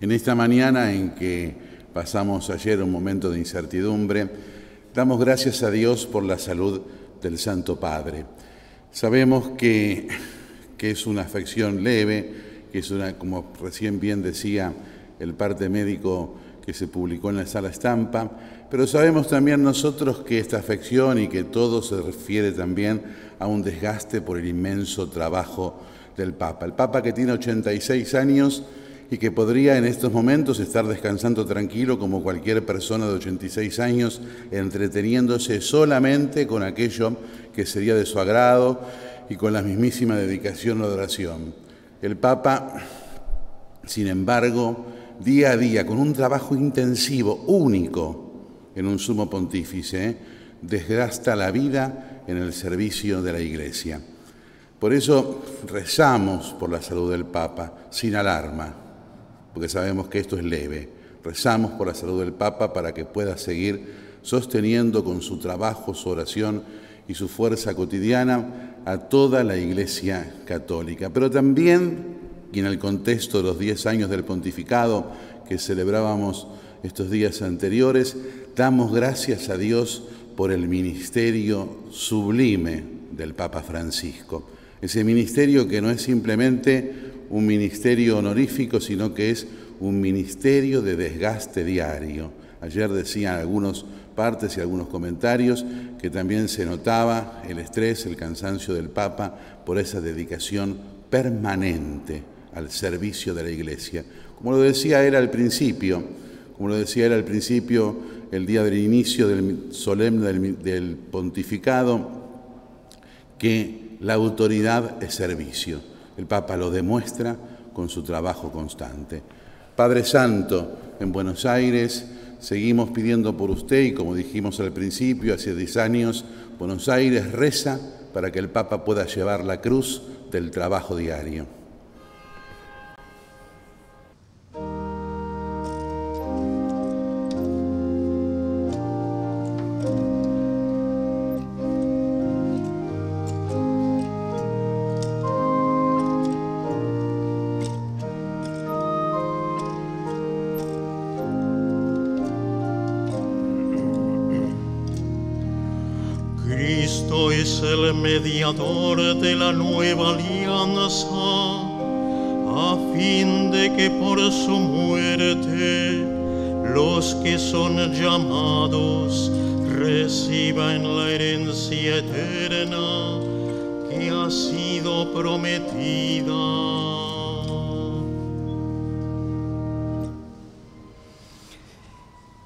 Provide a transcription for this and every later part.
En esta mañana en que pasamos ayer un momento de incertidumbre, damos gracias a Dios por la salud del Santo Padre. Sabemos que, que es una afección leve, que es una, como recién bien decía el parte médico que se publicó en la sala estampa, pero sabemos también nosotros que esta afección y que todo se refiere también a un desgaste por el inmenso trabajo del Papa. El Papa que tiene 86 años y que podría en estos momentos estar descansando tranquilo como cualquier persona de 86 años, entreteniéndose solamente con aquello que sería de su agrado y con la mismísima dedicación o adoración. El Papa, sin embargo, día a día, con un trabajo intensivo, único en un sumo pontífice, desgasta la vida en el servicio de la Iglesia. Por eso rezamos por la salud del Papa, sin alarma, porque sabemos que esto es leve. Rezamos por la salud del Papa para que pueda seguir sosteniendo con su trabajo, su oración y su fuerza cotidiana a toda la Iglesia católica. Pero también, y en el contexto de los diez años del pontificado que celebrábamos estos días anteriores, damos gracias a Dios por el ministerio sublime del Papa Francisco. Ese ministerio que no es simplemente un ministerio honorífico, sino que es un ministerio de desgaste diario. Ayer decían algunos partes y algunos comentarios que también se notaba el estrés, el cansancio del Papa por esa dedicación permanente al servicio de la Iglesia. Como lo decía él al principio, como lo decía él al principio, el día del inicio del solemne del, del pontificado, que la autoridad es servicio. El Papa lo demuestra con su trabajo constante. Padre Santo, en Buenos Aires seguimos pidiendo por usted y como dijimos al principio, hace 10 años, Buenos Aires reza para que el Papa pueda llevar la cruz del trabajo diario.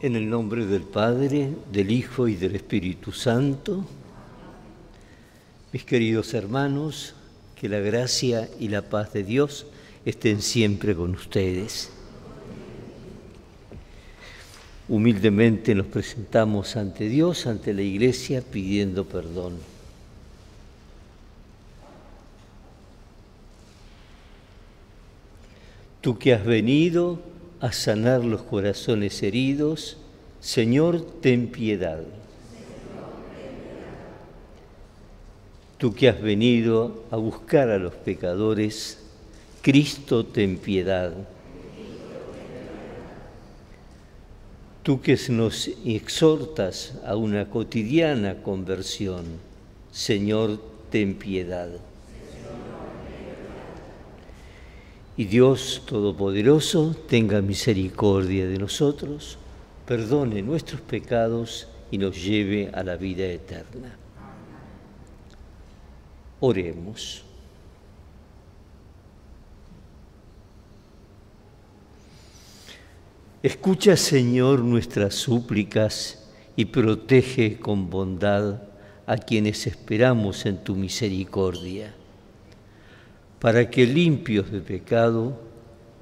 En el nombre del Padre, del Hijo y del Espíritu Santo, mis queridos hermanos, que la gracia y la paz de Dios estén siempre con ustedes. Humildemente nos presentamos ante Dios, ante la Iglesia, pidiendo perdón. Tú que has venido a sanar los corazones heridos, Señor, ten piedad. Tú que has venido a buscar a los pecadores, Cristo ten piedad. Tú que nos exhortas a una cotidiana conversión, Señor, ten piedad. Y Dios Todopoderoso tenga misericordia de nosotros, perdone nuestros pecados y nos lleve a la vida eterna. Oremos. Escucha, Señor, nuestras súplicas y protege con bondad a quienes esperamos en tu misericordia, para que limpios de pecado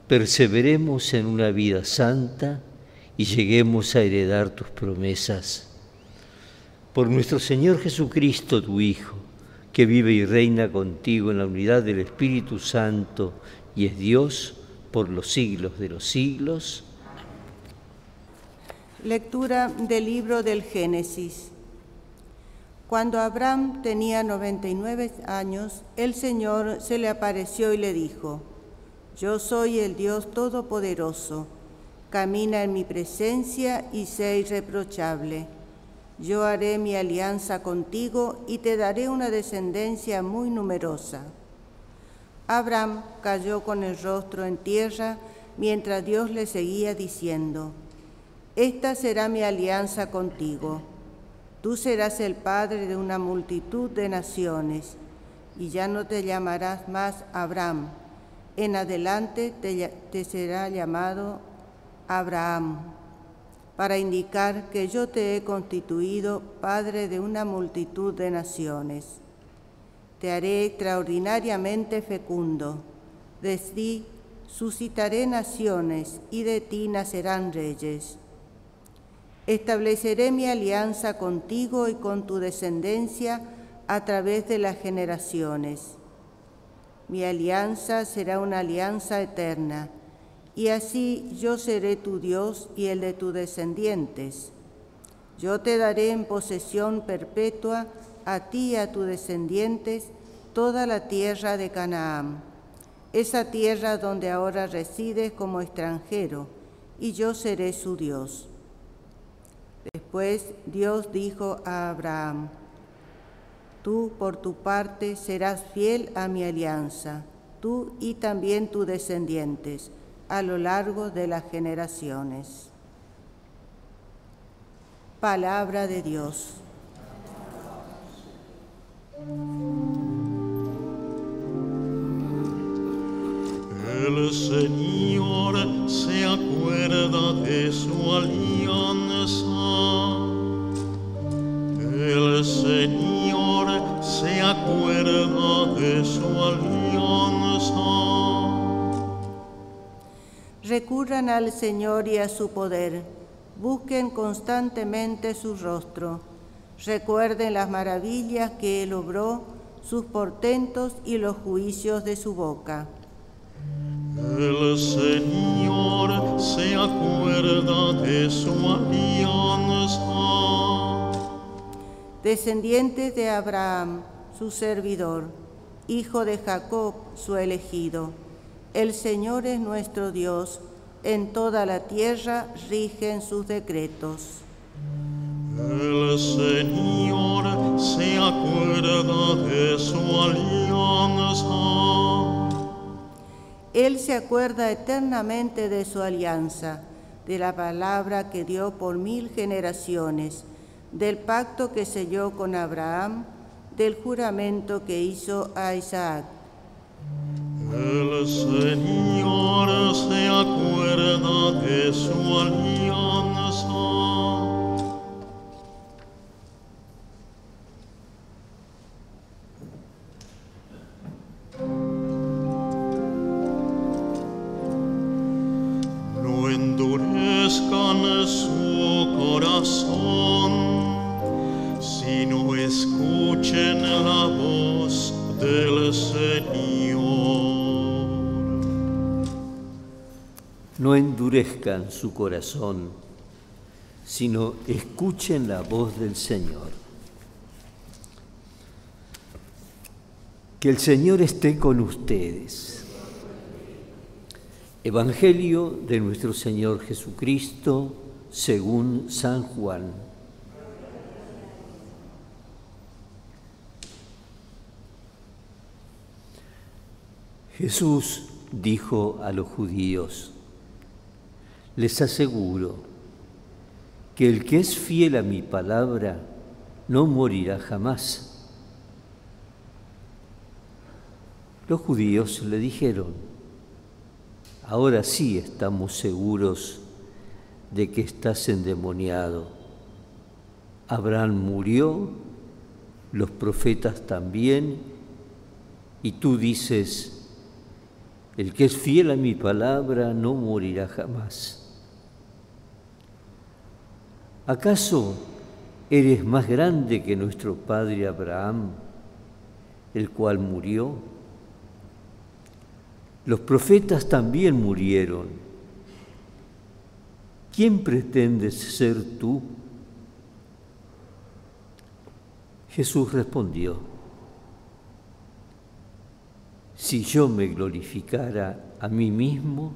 perseveremos en una vida santa y lleguemos a heredar tus promesas. Por nuestro Señor Jesucristo, tu Hijo, que vive y reina contigo en la unidad del Espíritu Santo y es Dios por los siglos de los siglos. Lectura del libro del Génesis. Cuando Abraham tenía 99 años, el Señor se le apareció y le dijo, Yo soy el Dios Todopoderoso. Camina en mi presencia y sé irreprochable. Yo haré mi alianza contigo y te daré una descendencia muy numerosa. Abraham cayó con el rostro en tierra mientras Dios le seguía diciendo, Esta será mi alianza contigo. Tú serás el padre de una multitud de naciones, y ya no te llamarás más Abraham. En adelante te, será llamado Abraham, para indicar que yo te he constituido padre de una multitud de naciones. Te haré extraordinariamente fecundo. De ti suscitaré naciones y de ti nacerán reyes. Estableceré mi alianza contigo y con tu descendencia a través de las generaciones. Mi alianza será una alianza eterna, y así yo seré tu Dios y el de tus descendientes. Yo te daré en posesión perpetua a ti y a tus descendientes toda la tierra de Canaán esa tierra donde ahora resides como extranjero, y yo seré su Dios. Después Dios dijo a Abraham, Tú por tu parte serás fiel a mi alianza, tú y también tus descendientes, a lo largo de las generaciones. Palabra de Dios. El Señor se acuerda de su alianza. Recurran al Señor y a su poder. Busquen constantemente su rostro. Recuerden las maravillas que Él obró, sus portentos y los juicios de su boca. El Señor se acuerda de su alianza. Descendientes de Abraham, su servidor, hijo de Jacob, su elegido. El Señor es nuestro Dios, en toda la tierra rigen sus decretos. El Señor se acuerda de su alianza él se acuerda eternamente de su alianza, de la palabra que dio por mil generaciones, del pacto que selló con Abraham, del juramento que hizo a Isaac. El Señor se acuerda de su alianza endurezcan su corazón, sino escuchen la voz del Señor. Que el Señor esté con ustedes. Evangelio de nuestro Señor Jesucristo según San Juan. Jesús dijo a los judíos, les aseguro que el que es fiel a mi palabra no morirá jamás. Los judíos le dijeron, ahora sí estamos seguros de que estás endemoniado. Abraham murió, los profetas también, y tú dices, el que es fiel a mi palabra no morirá jamás. ¿Acaso eres más grande que nuestro padre Abraham, el cual murió? Los profetas también murieron. ¿Quién pretendes ser tú? Jesús respondió, Si yo me glorificara a mí mismo,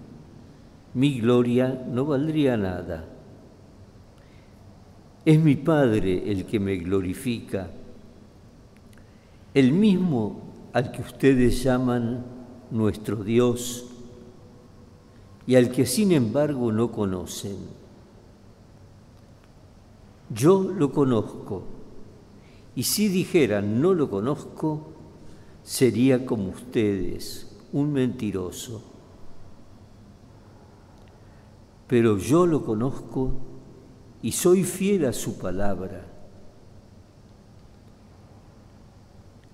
mi gloria no valdría nada. Es mi Padre el que me glorifica, el mismo al que ustedes llaman nuestro Dios y al que sin embargo no conocen. Yo lo conozco, y si dijeran no lo conozco, sería como ustedes, un mentiroso. Pero yo lo conozco y soy fiel a su palabra.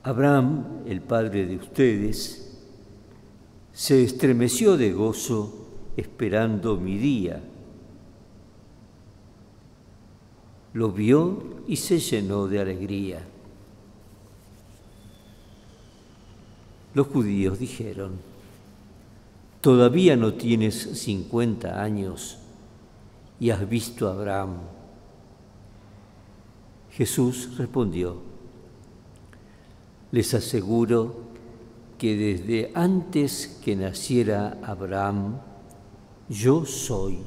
Abraham, el padre de ustedes, se estremeció de gozo esperando mi día. Lo vio y se llenó de alegría. Los judíos dijeron, todavía no tienes cincuenta años y has visto a Abraham. Jesús respondió, les aseguro que desde antes que naciera Abraham, yo soy.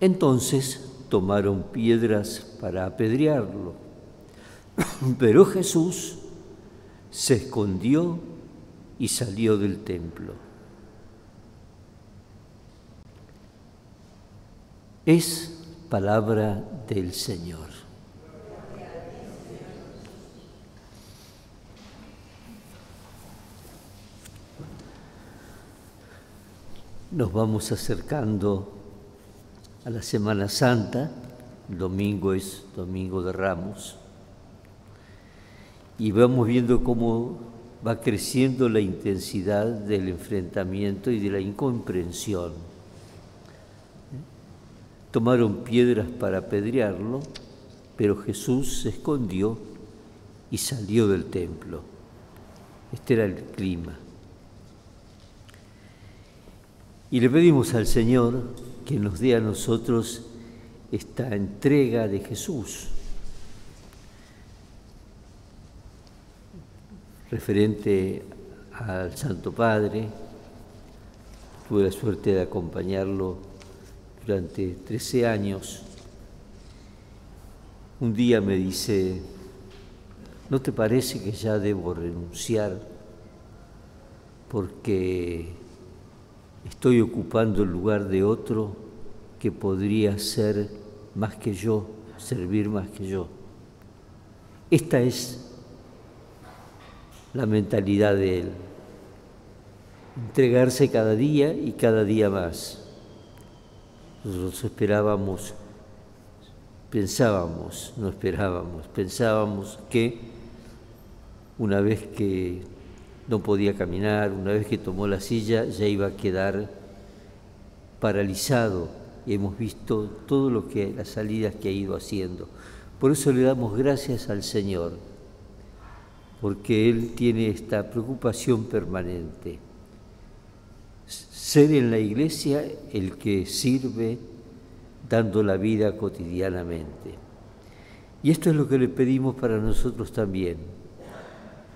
Entonces tomaron piedras para apedrearlo, pero Jesús se escondió y salió del templo. Es palabra del Señor. Nos vamos acercando a la Semana Santa, el domingo es Domingo de Ramos, y vamos viendo cómo va creciendo la intensidad del enfrentamiento y de la incomprensión. Tomaron piedras para apedrearlo, pero Jesús se escondió y salió del templo. Este era el clima. Y le pedimos al Señor que nos dé a nosotros esta entrega de Jesús, referente al Santo Padre. Tuve la suerte de acompañarlo durante 13 años. Un día me dice, ¿no te parece que ya debo renunciar porque estoy ocupando el lugar de otro que podría ser más que yo, servir más que yo. Esta es la mentalidad de Él. Entregarse cada día y cada día más. Nosotros esperábamos, pensábamos, no esperábamos, pensábamos que una vez que no podía caminar, una vez que tomó la silla ya iba a quedar paralizado y hemos visto todo lo que las salidas que ha ido haciendo. Por eso le damos gracias al Señor, porque Él tiene esta preocupación permanente. Ser en la iglesia el que sirve dando la vida cotidianamente. Y esto es lo que le pedimos para nosotros también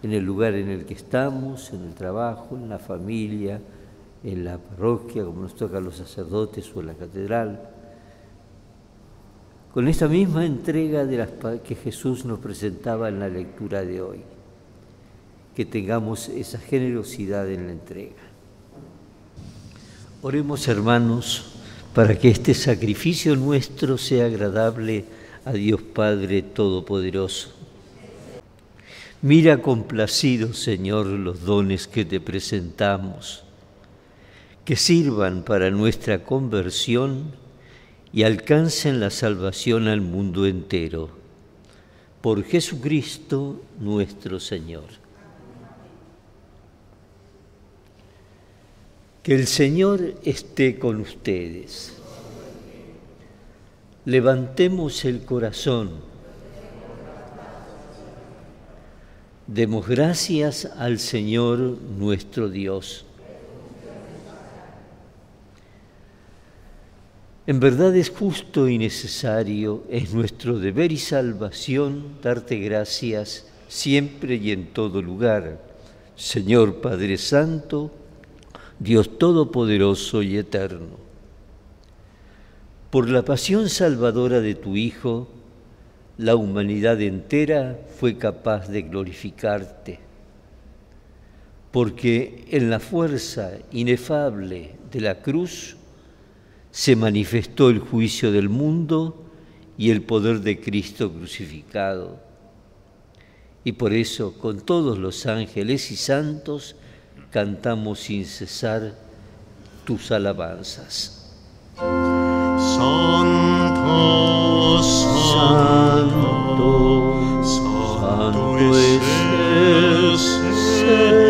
en el lugar en el que estamos, en el trabajo, en la familia, en la parroquia, como nos toca a los sacerdotes o en la catedral, con esta misma entrega de las que Jesús nos presentaba en la lectura de hoy, que tengamos esa generosidad en la entrega. Oremos hermanos para que este sacrificio nuestro sea agradable a Dios Padre Todopoderoso Mira complacido, Señor, los dones que te presentamos, que sirvan para nuestra conversión y alcancen la salvación al mundo entero. Por Jesucristo nuestro Señor. Que el Señor esté con ustedes. Levantemos el corazón Demos gracias al Señor nuestro Dios. En verdad es justo y necesario, es nuestro deber y salvación darte gracias, siempre y en todo lugar. Señor Padre Santo, Dios Todopoderoso y Eterno. Por la pasión salvadora de tu Hijo, la humanidad entera fue capaz de glorificarte, porque en la fuerza inefable de la cruz se manifestó el juicio del mundo y el poder de Cristo crucificado. Y por eso, con todos los ángeles y santos, cantamos sin cesar tus alabanzas. Santo, santo, santo es el Señor.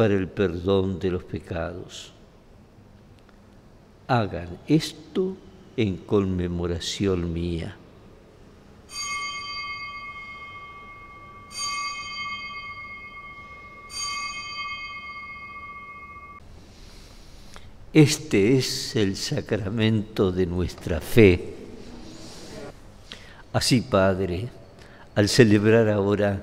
para el perdón de los pecados. Hagan esto en conmemoración mía. Este es el sacramento de nuestra fe. Así, Padre, al celebrar ahora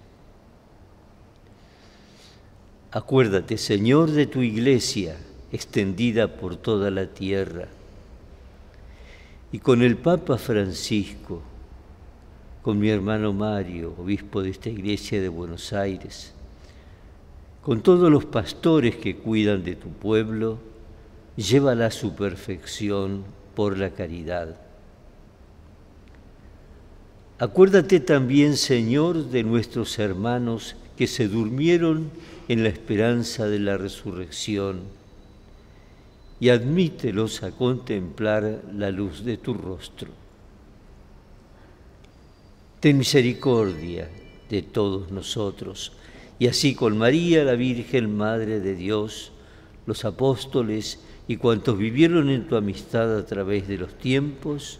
Acuérdate, Señor, de tu iglesia extendida por toda la tierra y con el Papa Francisco, con mi hermano Mario, obispo de esta iglesia de Buenos Aires, con todos los pastores que cuidan de tu pueblo, llévala a su perfección por la caridad. Acuérdate también, Señor, de nuestros hermanos que se durmieron en la esperanza de la resurrección y admítelos a contemplar la luz de tu rostro. Ten misericordia de todos nosotros, y así con María, la Virgen Madre de Dios, los apóstoles y cuantos vivieron en tu amistad a través de los tiempos,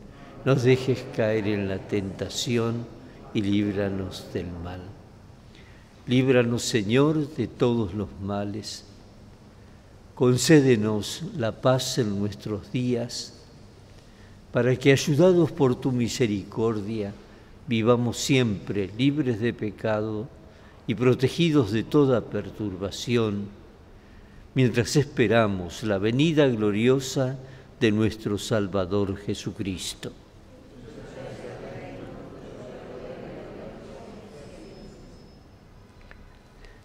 Nos dejes caer en la tentación y líbranos del mal. Líbranos, Señor, de todos los males. Concédenos la paz en nuestros días, para que, ayudados por tu misericordia, vivamos siempre libres de pecado y protegidos de toda perturbación, mientras esperamos la venida gloriosa de nuestro Salvador Jesucristo.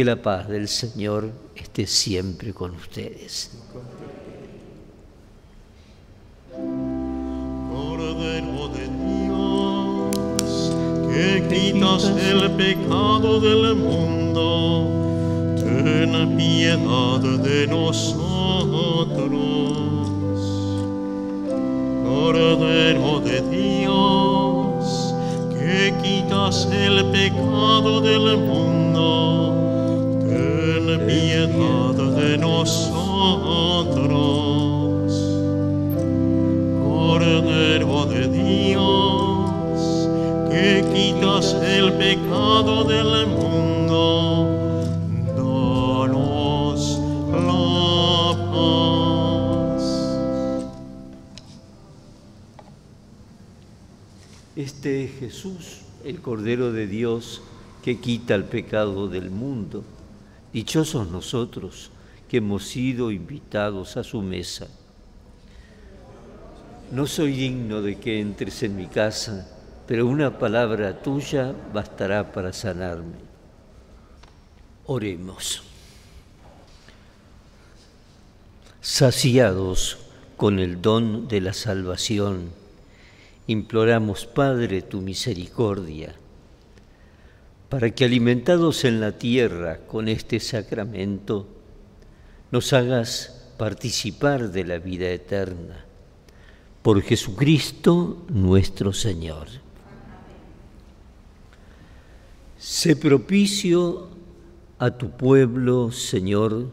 Que la paz del Señor esté siempre con ustedes. Cordero de Dios, que quitas el pecado del mundo, ten piedad de nosotros. Cordero de Dios, que quitas el pecado del mundo, piedad de nosotros. Cordero de Dios, que quitas el pecado del mundo, danos la paz. Este es Jesús, el Cordero de Dios, que quita el pecado del mundo. Dichosos nosotros que hemos sido invitados a su mesa. No soy digno de que entres en mi casa, pero una palabra tuya bastará para sanarme. Oremos. Saciados con el don de la salvación, imploramos, Padre, tu misericordia, para que alimentados en la tierra con este sacramento, nos hagas participar de la vida eterna por Jesucristo nuestro Señor. Sé propicio a tu pueblo, Señor,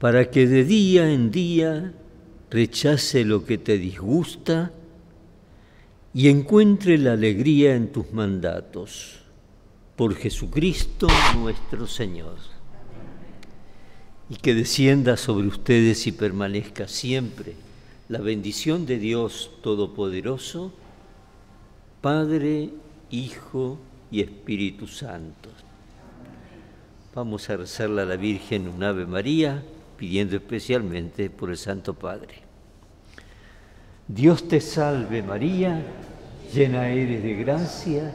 para que de día en día rechace lo que te disgusta y encuentre la alegría en tus mandatos. Por Jesucristo nuestro Señor. Y que descienda sobre ustedes y permanezca siempre la bendición de Dios Todopoderoso, Padre, Hijo y Espíritu Santo. Vamos a rezarle a la Virgen un Ave María, pidiendo especialmente por el Santo Padre. Dios te salve María, llena eres de gracia,